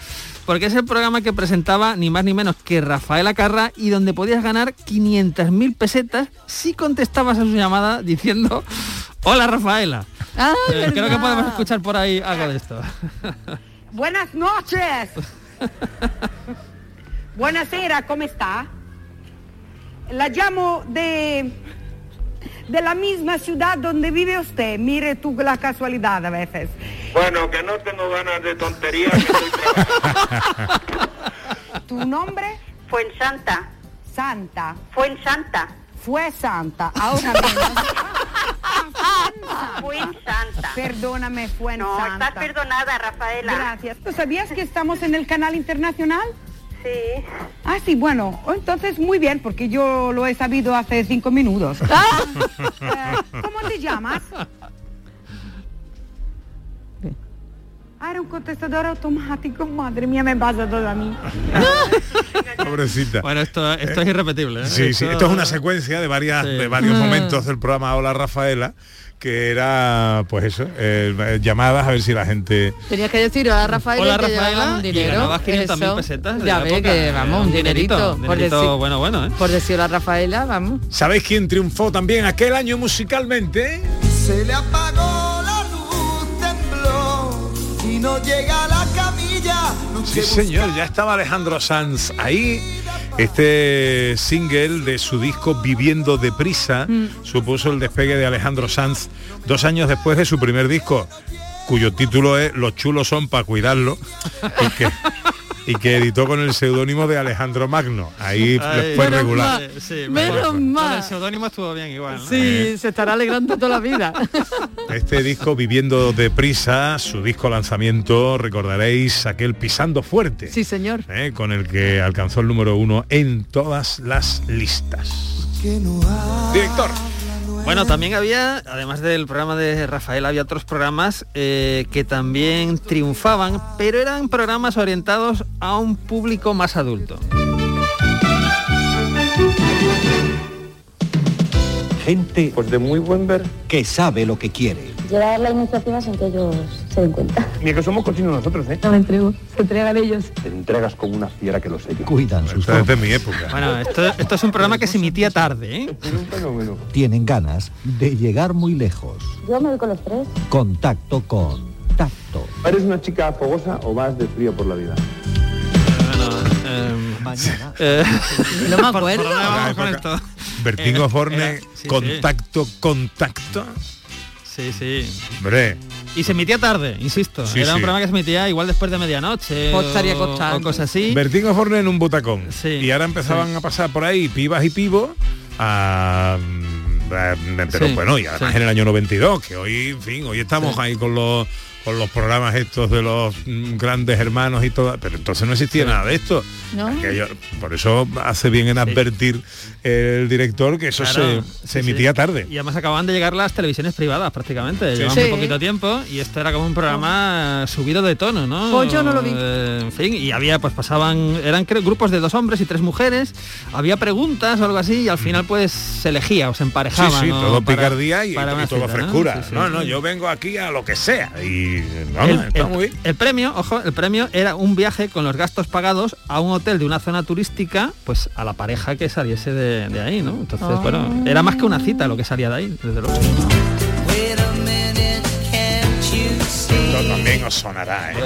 porque es el programa que presentaba ni más ni menos que Rafael Acarra y donde podías ganar 500.000 pesetas si contestabas a su llamada diciendo hola Rafaela Ah, Eh, creo que podemos escuchar por ahí algo de esto. Buenas noches. Buonasera, ¿cómo está? La llamo de, de la misma ciudad donde vive usted. Mire tú la casualidad a veces. Bueno, que no tengo ganas de tonterías. ¿Tu nombre? Fuensanta. Santa. Fuensanta. Fue Santa. Ahora menos. Fuensanta. Perdóname, fue No, Santa. estás perdonada, Rafaela. Gracias. ¿Tú sabías que estamos en el canal internacional? Sí. Ah, sí, bueno, entonces muy bien, porque yo lo he sabido hace cinco minutos. Eh, ¿Cómo te llamas? Ah, era un contestador automático, madre mía, me pasa todo a mí. Pobrecita. Bueno, esto, esto es irrepetible. ¿eh? Sí, sí, esto es una secuencia de varias Sí. de varios Mm. momentos del programa Hola Rafaela, que era pues eso, eh, eh, llamadas a ver si la gente Tenías que decir a Rafael Hola, que te Rafaela, un y dinero. ganabas 500.000 eso. pesetas de Ya ve que vamos, un Un dinerito, por dinerito decir- bueno, bueno, ¿eh? Por decir a Rafaela, vamos. ¿Sabéis quién triunfó también aquel año musicalmente? Se le apagó y no llega a la camilla. No Sí, señor, ya estaba Alejandro Sanz ahí. Este single de su disco Viviendo deprisa supuso el despegue de Alejandro Sanz dos años después de su primer disco, cuyo título es Los chulos son para cuidarlo y que, y que editó con el seudónimo de Alejandro Magno. Ahí Ay, fue menos regular. mal, sí, Menos mejor. Con mal. El seudónimo estuvo bien igual. ¿no? Sí, se estará alegrando toda la vida. Este disco Viviendo deprisa, su disco lanzamiento, recordaréis aquel Pisando Fuerte. Sí, señor. eh, con el que alcanzó el número uno en todas las listas. Director. Bueno, también había, además del programa de Rafael, había otros programas eh, que también triunfaban, pero eran programas orientados a un público más adulto. Gente pues de muy buen ver que sabe lo que quiere. Llevar la iniciativa sin que ellos se den cuenta. Ni que somos cochinos nosotros, ¿eh? No me entrego, se entregan ellos. Te entregas como una fiera que lo sé yo. Cuidan sus Esta es de mi época. Bueno, esto, esto es un programa que se emitía tarde, ¿eh? Tienen ganas de llegar muy lejos. Yo me voy con los tres. Contacto con tacto. ¿Eres una chica fogosa o vas de frío por la vida? Mañana. Eh, No me ¿por- por acuerdo. dónde vamos con Época. esto? Bertín Eh, Osborne, era- sí, contacto, contacto. Sí, sí. Hombre, Y se emitía tarde, insisto. Sí, Era un sí. programa que se emitía igual después de medianoche O estaría o, o cosas así. Bertín Osborne en un butacón. Sí, y ahora empezaban sí. a pasar por ahí pibas y pibos a... Pero Sí, bueno, y además sí. en el año 92, que hoy, en fin, hoy estamos ahí con los con los programas estos de los grandes hermanos y todo, pero entonces no existía nada de esto. ¿No? Aquello- por eso hace bien en advertir el director que eso Claro, se, sí, se emitía sí. tarde. Y además acababan de llegar las televisiones privadas prácticamente. Sí. Llevaban Sí. muy poquito tiempo y esto era como un programa subido de tono, ¿no? Pues yo no lo vi. Eh, en fin, y había, pues pasaban, eran creo, grupos de dos hombres y tres mujeres, había preguntas o algo así y al final pues se elegía o se Sí, emparejaban. sí, ¿no? todo Para- picardía y, para y cita, ¿no? frescura. Sí, sí. No, no, yo vengo aquí a lo que sea. Y el, no, está el- muy bien. el premio, ojo, el premio era un viaje con los gastos pagados a un hotel de una zona turística, pues a la pareja que saliese de, de ahí, ¿no? Entonces, Ah. bueno, era más que una cita lo que salía de ahí, desde luego. Esto también os sonará, ¿eh?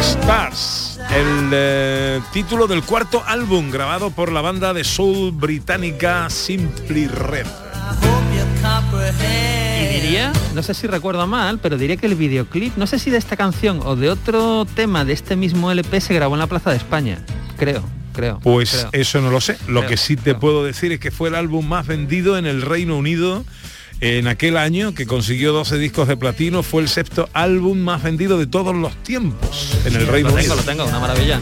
Stars, el eh, título del cuarto álbum grabado por la banda de soul británica Simply Red. Y diría, no sé si recuerdo mal, pero diría que el videoclip, no sé si de esta canción o de otro tema de este mismo LP se grabó en la Plaza de España. Creo, creo. Pues creo. eso no lo sé. Lo Creo, que sí te puedo decir es que fue el álbum más vendido en el Reino Unido en aquel año, que consiguió 12 discos de platino, fue el sexto álbum más vendido de todos los tiempos en el Reino lo Unido. tengo, lo tengo, una maravilla.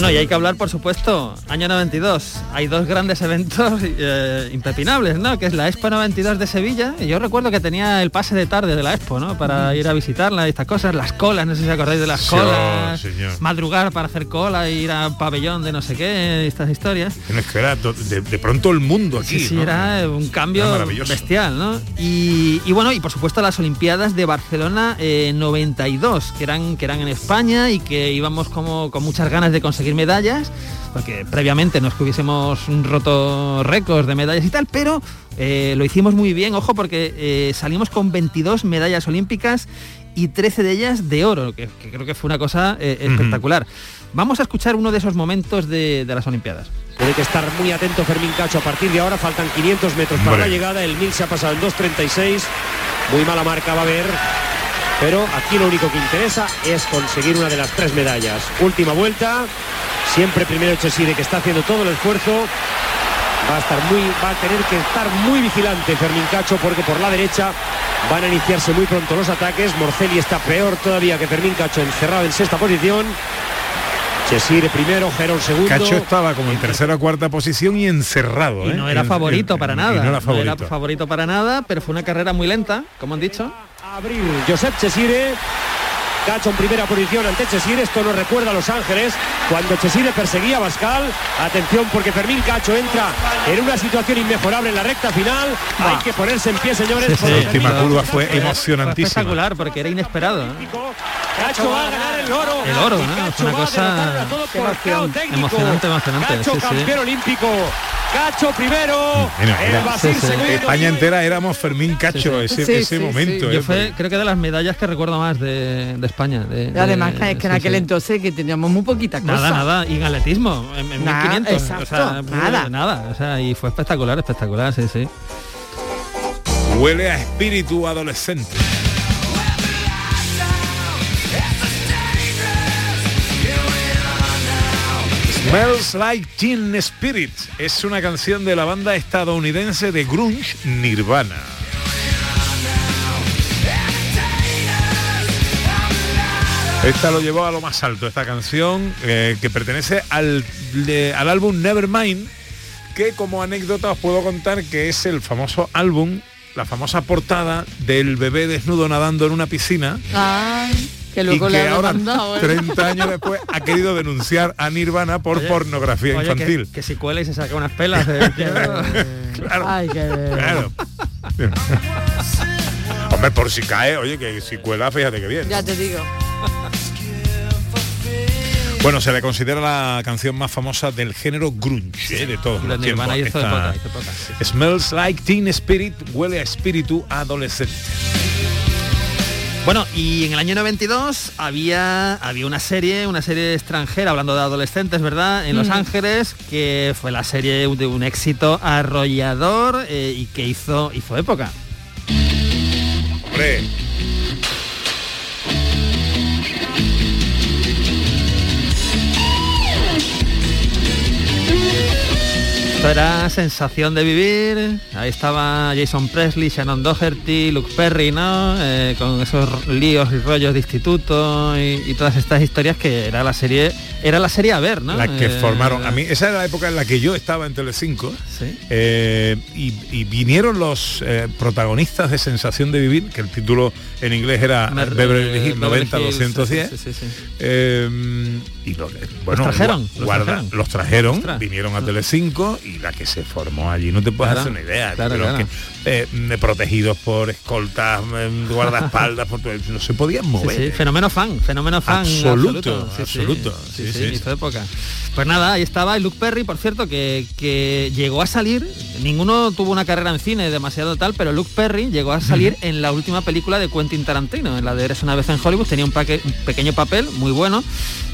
Bueno, y hay que hablar, por supuesto, año 92. Hay dos grandes eventos eh, impepinables, ¿no? Que es la Expo 92 de Sevilla. Y yo recuerdo que tenía el pase de tarde de la Expo, ¿no? Para ir a visitarla y estas cosas. Las colas, no sé si acordáis de las Sí, colas. señor. Madrugar para hacer cola, ir a pabellón de no sé qué, estas historias. Que era de, de pronto el mundo aquí. Sí, sí, ¿no? era un cambio Era maravilloso. bestial, ¿no? Y, y bueno, y por supuesto las Olimpiadas de Barcelona eh, 92, que eran, que eran en España y que íbamos como con muchas ganas de conseguir medallas, porque previamente no es que hubiésemos roto récords de medallas y tal, pero eh, lo hicimos muy bien, ojo, porque eh, salimos con 22 medallas olímpicas y 13 de ellas de oro, que, que creo que fue una cosa eh, espectacular. Vamos a escuchar uno de esos momentos de, de las Olimpiadas. Tiene que estar muy atento Fermín Cacho a partir de ahora. Faltan 500 metros para la llegada. El 1000 se ha pasado en 2.36. Muy mala marca va a haber. Pero aquí lo único que interesa es conseguir una de las tres medallas. Última vuelta. Siempre primero Chesire que está haciendo todo el esfuerzo. Va a estar muy, va a tener que estar muy vigilante Fermín Cacho porque por la derecha van a iniciarse muy pronto los ataques. Morcelli está peor todavía que Fermín Cacho encerrado en sexta posición. Chesire primero, Gerón segundo. Cacho estaba como en tercera o cuarta posición y encerrado. Y ¿eh? no era En- favorito en- para nada. no era favorito. favorito para nada, pero fue una carrera muy lenta, como han dicho. abrir Josep Chesire. Cacho en primera posición ante Chesire. Esto nos recuerda a Los Ángeles cuando Chesire perseguía a Bascal. Atención porque Fermín Cacho entra en una situación inmejorable en la recta final. Hay que ponerse en pie, señores. Sí, la última curva fue emocionantísima. Espectacular, porque era inesperado. ¿eh? Cacho va a ganar el oro. El oro, ¿no? Es una cosa emocionante, emocionante. Cacho sí, sí. campeón olímpico Cacho primero, Mira, el sí, sí. España entera éramos Fermín Cacho ese, Sí, ese sí, momento. Yo ¿eh? fue, creo que de las medallas que recuerdo más de, de España. de- Y además de- es que en sí, aquel sí. entonces que teníamos muy poquita cosa. Nada, nada, y en atletismo, en, en Nada, 1500. exacto, o sea, nada. nada, o sea, y fue espectacular, espectacular, sí, sí. Huele a espíritu adolescente. Smells Like Teen Spirit es una canción de la banda estadounidense de grunge Nirvana. Esta lo llevó a lo más alto, esta canción eh, que pertenece al, al álbum Nevermind, que como anécdota os puedo contar que es el famoso álbum, la famosa portada del bebé desnudo nadando en una piscina Ay, que luego y le que han ahora, mandado, ¿eh? 30 años después, ha querido denunciar a Nirvana por Oye, pornografía Oye, infantil. Que, que si cuela y se saca unas pelas. de- Claro. Ay, qué... Claro. Hombre, por si cae, oye, que si cuela, fíjate que bien. Ya te digo. Bueno, se le considera la canción más famosa del género grunge, ¿eh? de todos los tiempos. Esta-. Smells like teen spirit, huele a espíritu adolescente. Bueno, y en el año 92 había, había una serie, una serie extranjera, hablando de adolescentes, ¿verdad? En Los Mm. Ángeles, que fue la serie de un éxito arrollador eh, y que hizo, hizo época. Hombre, Esto era sensación de vivir. Ahí estaba Jason Presley, Shannon Doherty, Luke Perry, ¿no? Eh, con esos líos y rollos de instituto y, y todas estas historias que era la serie, era la serie a ver, ¿no? la que Eh, formaron. A mí, esa era la época en la que yo estaba en Telecinco. Sí. eh, y, y vinieron los protagonistas de Sensación de Vivir, que el título en inglés era Mer- Beverly eh, Hills Beverly 90 Hills, 210. sí, sí, sí, sí. Eh, y lo, bueno, trajeron, los guarda- trajeron. los trajeron, vinieron a Telecinco y la que se formó allí, no te puedes Claro, hacer una idea. claro, pero claro. que, eh, mm, protegidos por escoltas, mm, guardaespaldas, por no se podían mover. sí, fenómeno fan, fenómeno fan. Absoluto, Sí, sí, absoluto, Sí, sí, sí, sí. hizo época. Pues nada, ahí estaba y Luke Perry, por cierto, que, que llegó a salir, ninguno tuvo una carrera en cine demasiado tal, pero Luke Perry llegó a salir en la última película de Quentin Tarantino, en la de Eres una vez en Hollywood, tenía un, paque- un pequeño papel muy bueno,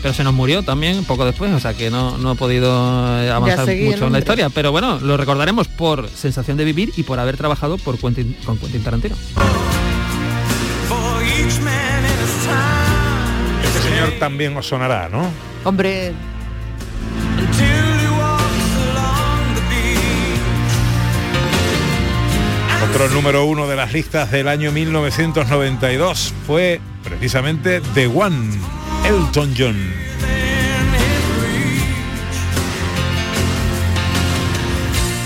pero se nos murió también poco después, o sea que no, no ha podido avanzar el mucho en la historia, pero bueno, lo recordaremos por sensación de vivir y por haber trabajado por Quentin, con Quentin Tarantino. Este señor también os sonará, ¿no? Hombre, Otro número uno de las listas del año 1992 fue precisamente The One, Elton John.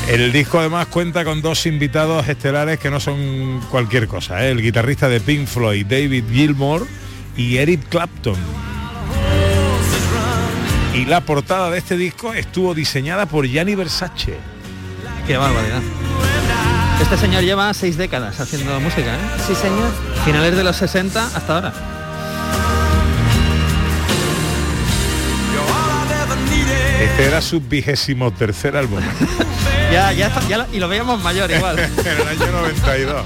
El disco además cuenta con dos invitados estelares que no son cualquier cosa, ¿eh? el guitarrista de Pink Floyd, David Gilmour, y Eric Clapton. Y la portada de este disco estuvo diseñada por Gianni Versace. Qué barbaridad. Este señor lleva seis décadas haciendo música, ¿eh? sí señor. Finales de los 60 hasta ahora. Este era su vigésimo tercer álbum. Ya, ya, está- ya lo- y lo veíamos mayor igual. en el año 92.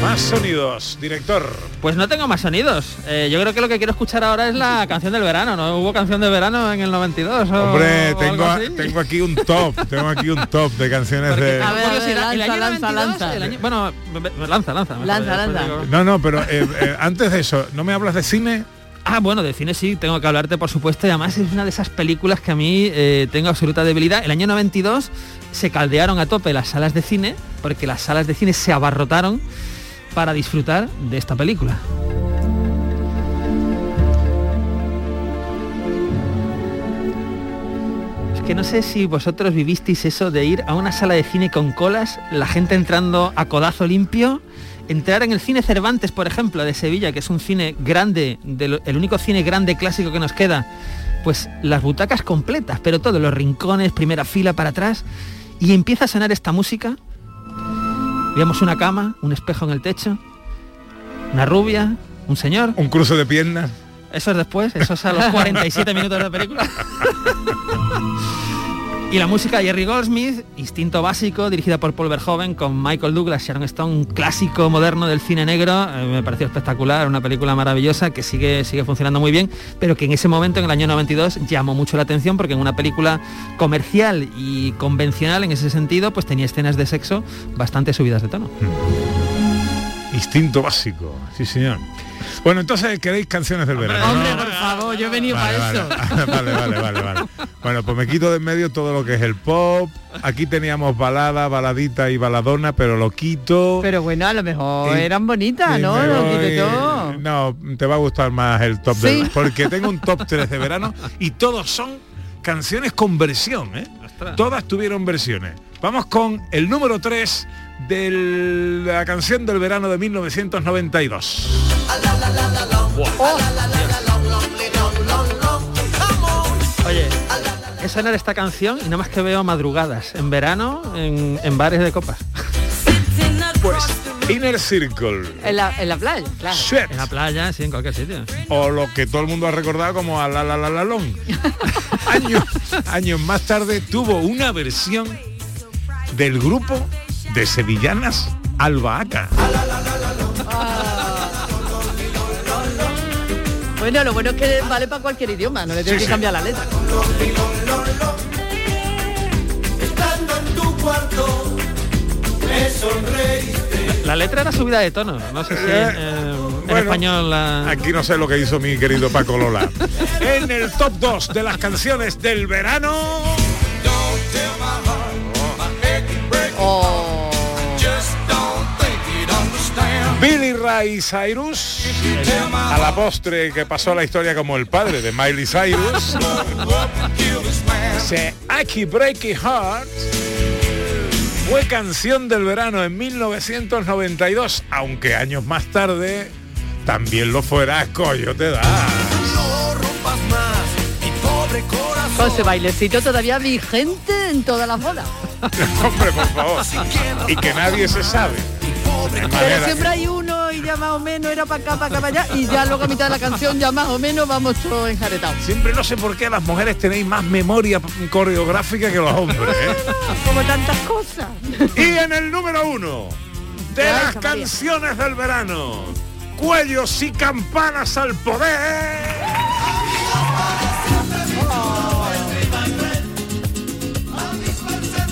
Más sonidos, director. Pues no tengo más sonidos. Eh, yo creo que lo que quiero escuchar ahora es la canción del verano, ¿no? Hubo canción de verano en el 92 o, Hombre, o tengo, algo así. tengo aquí un top, tengo aquí un top de canciones Porque de... A ver, curiosidad, a ver, el año lanza, 92, lanza, el año- bueno, me- me- lanza, lanza. Lanza, lanza. digo- No, no, pero eh, eh, antes de eso, ¿no me hablas de cine? Ah, bueno, de cine sí, tengo que hablarte, por supuesto, y además es una de esas películas que a mí eh, tengo absoluta debilidad. El año 92 se caldearon a tope las salas de cine, porque las salas de cine se abarrotaron para disfrutar de esta película. Es que no sé si vosotros vivisteis eso de ir a una sala de cine con colas, la gente entrando a codazo limpio, entrar en el cine Cervantes, por ejemplo, de Sevilla, que es un cine grande, lo- el único cine grande clásico que nos queda, pues las butacas completas, pero todos los rincones, primera fila para atrás, y empieza a sonar esta música. Veíamos una cama, un espejo en el techo, una rubia, un señor. Un cruce de piernas. Eso es después, eso es a los 47 minutos de película. Y la música de Jerry Goldsmith, Instinto Básico, dirigida por Paul Verhoeven, con Michael Douglas, Sharon Stone, un clásico moderno del cine negro, eh, me pareció espectacular, una película maravillosa que sigue, sigue funcionando muy bien, pero que en ese momento, en el año 92, llamó mucho la atención porque en una película comercial y convencional en ese sentido, pues tenía escenas de sexo bastante subidas de tono. Instinto básico, sí señor. Bueno, entonces queréis canciones del verano. Hombre, ¿no? por favor, yo he venido Vale, para vale, eso. vale, vale, vale, vale. Bueno, pues me quito de en medio todo lo que es el pop. Aquí teníamos balada, baladita y baladona, pero lo quito. Pero bueno, a lo mejor Y- eran bonitas, ¿no? Lo todo. No, te va a gustar más el top Sí. del porque tengo un top 3 de verano y todos son canciones con versión, ¿eh? Todas tuvieron versiones. Vamos con el número 3 de la canción del verano de 1992. Oye, esa no era esta canción y nada más que veo madrugadas en verano en, en bares de copas. Pues Inner Circle. En la, en la playa, claro. Sweat. En la playa, sí, en cualquier sitio. O lo que todo el mundo ha recordado como a la la la la long. años, años más tarde tuvo una versión del grupo de sevillanas Albahaca. Bueno, lo bueno es que vale para cualquier idioma, no le tienes Sí, que sí. cambiar la letra. Estando en tu cuarto, me sonreíste. La letra era subida de tono, no sé si Eh, en, eh, en bueno, español la... Aquí no sé lo que hizo mi querido Paco Lola. en el top 2 de las canciones del verano. Billy Ray Cyrus, a la postre que pasó a la historia como el padre de Miley Cyrus, se Aki Breaky Heart fue canción del verano en 1992, aunque años más tarde también lo fuera Coyote Das. Con ese bailecito todavía vigente en todas las bodas. Hombre, por favor. Y que nadie se sabe. Pero siempre hay uno y ya más o menos era para acá, para acá, para allá y ya luego a mitad de la canción ya más o menos vamos todos enjaretados. Siempre no sé por qué las mujeres tenéis más memoria coreográfica que los hombres. ¿eh? Como tantas cosas. Y en el número uno de Ay, las canciones del verano, cuellos y campanas al poder.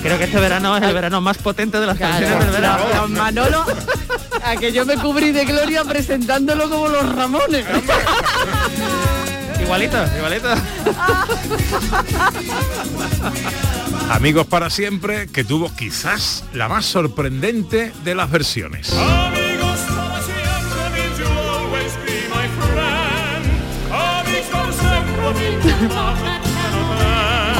Creo que este verano es el verano más potente de las canciones del Claro, verano. la- la Manolo, a que yo me cubrí de gloria presentándolo como los Ramones. Igualito, igualito. Amigos para siempre, que tuvo quizás la más sorprendente de las versiones.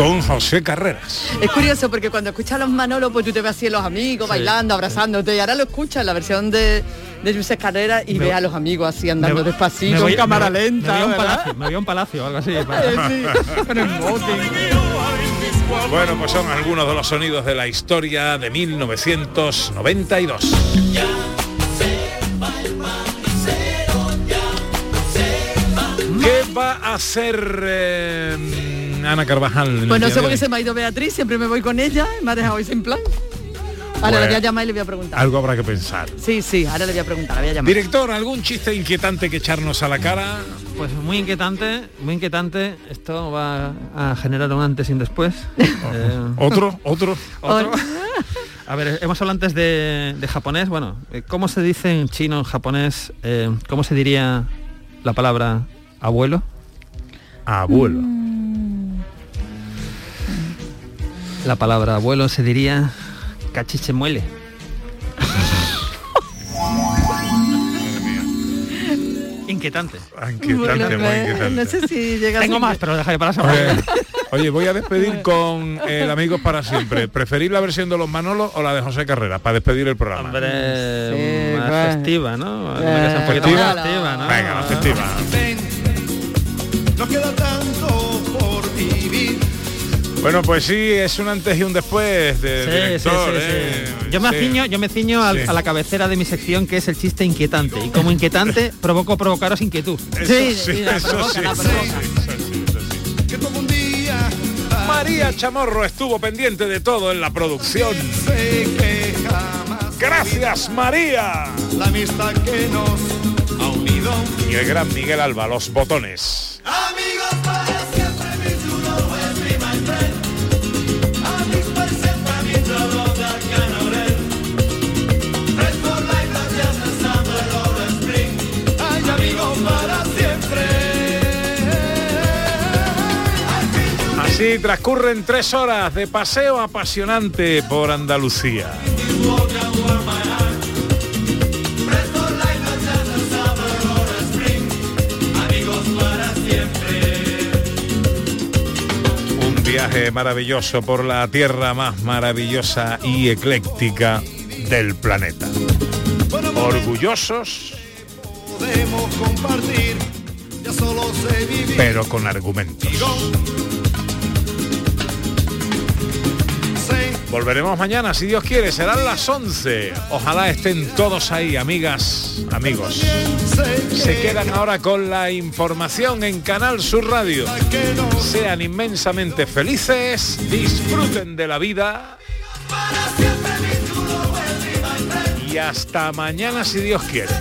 Con José Carreras. Es curioso porque cuando escuchas a los Manolo, pues tú te ves así a los amigos bailando, abrazándote, y ahora lo escuchas en la versión de, de José Carrera y Me- ve a los amigos así andando Me- despacito, me voy- en cámara me- lenta. Me voy a un palacio, me voy a un palacio o algo así. Sí. Bueno, pues son algunos de los sonidos de la historia de 1992. ¿Qué va a hacer eh, Ana Carvajal? Pues no sé por qué se me ha ido Beatriz, siempre me voy con ella, y me ha dejado hoy sin plan. Ahora Pues, le voy a llamar y le voy a preguntar. Algo habrá que pensar. Sí, sí, ahora le voy a preguntar, la voy a llamar. Director, ¿algún chiste inquietante que echarnos a la cara? Pues muy inquietante, muy inquietante. Esto va a generar un antes y un después. Eh, ¿Otro? ¿Otro? ¿Otro? A ver, hemos hablado antes de, de japonés. Bueno, eh, ¿cómo se dice en chino, en japonés? eh, ¿Cómo se diría la palabra abuelo? Abuelo. La palabra abuelo se diría cachiche muele. Inquietante. Inquietante, Bueno, muy pues, inquietante. No sé si llega Tengo así más, pero dejaré para la semana. Oye, oye, voy a despedir con el Amigos para siempre. ¿Preferís la versión de los Manolos o la de José Carreras para despedir el programa? Hombre, Sí, más bueno. festiva, ¿no? Eh, ¿festiva? más festiva, ¿no? Venga, la festiva. no queda tanto. Bueno, pues sí, es un antes y un después de Sí, director. sí, sí, ¿eh? sí. Yo me Sí. ciño, yo me ciño al- a la cabecera de mi sección que es el chiste inquietante. Y como inquietante provoco provocaros inquietud. Eso Sí, sí, sí, eso sí, día María Chamorro estuvo pendiente de todo en la producción. Gracias María. La amistad que nos ha unido. Y el gran Miguel Alba, los botones. Así transcurren tres horas de paseo apasionante por Andalucía. Un viaje maravilloso por la tierra más maravillosa y ecléctica del planeta. Orgullosos, Podemos compartir, ya solo vivir. pero con argumentos. Volveremos mañana, si Dios quiere, serán las 11. Ojalá estén todos ahí, amigas, amigos. Se quedan ahora con la información en Canal Sur Radio. Sean inmensamente felices, disfruten de la vida. Y hasta mañana, si Dios quiere.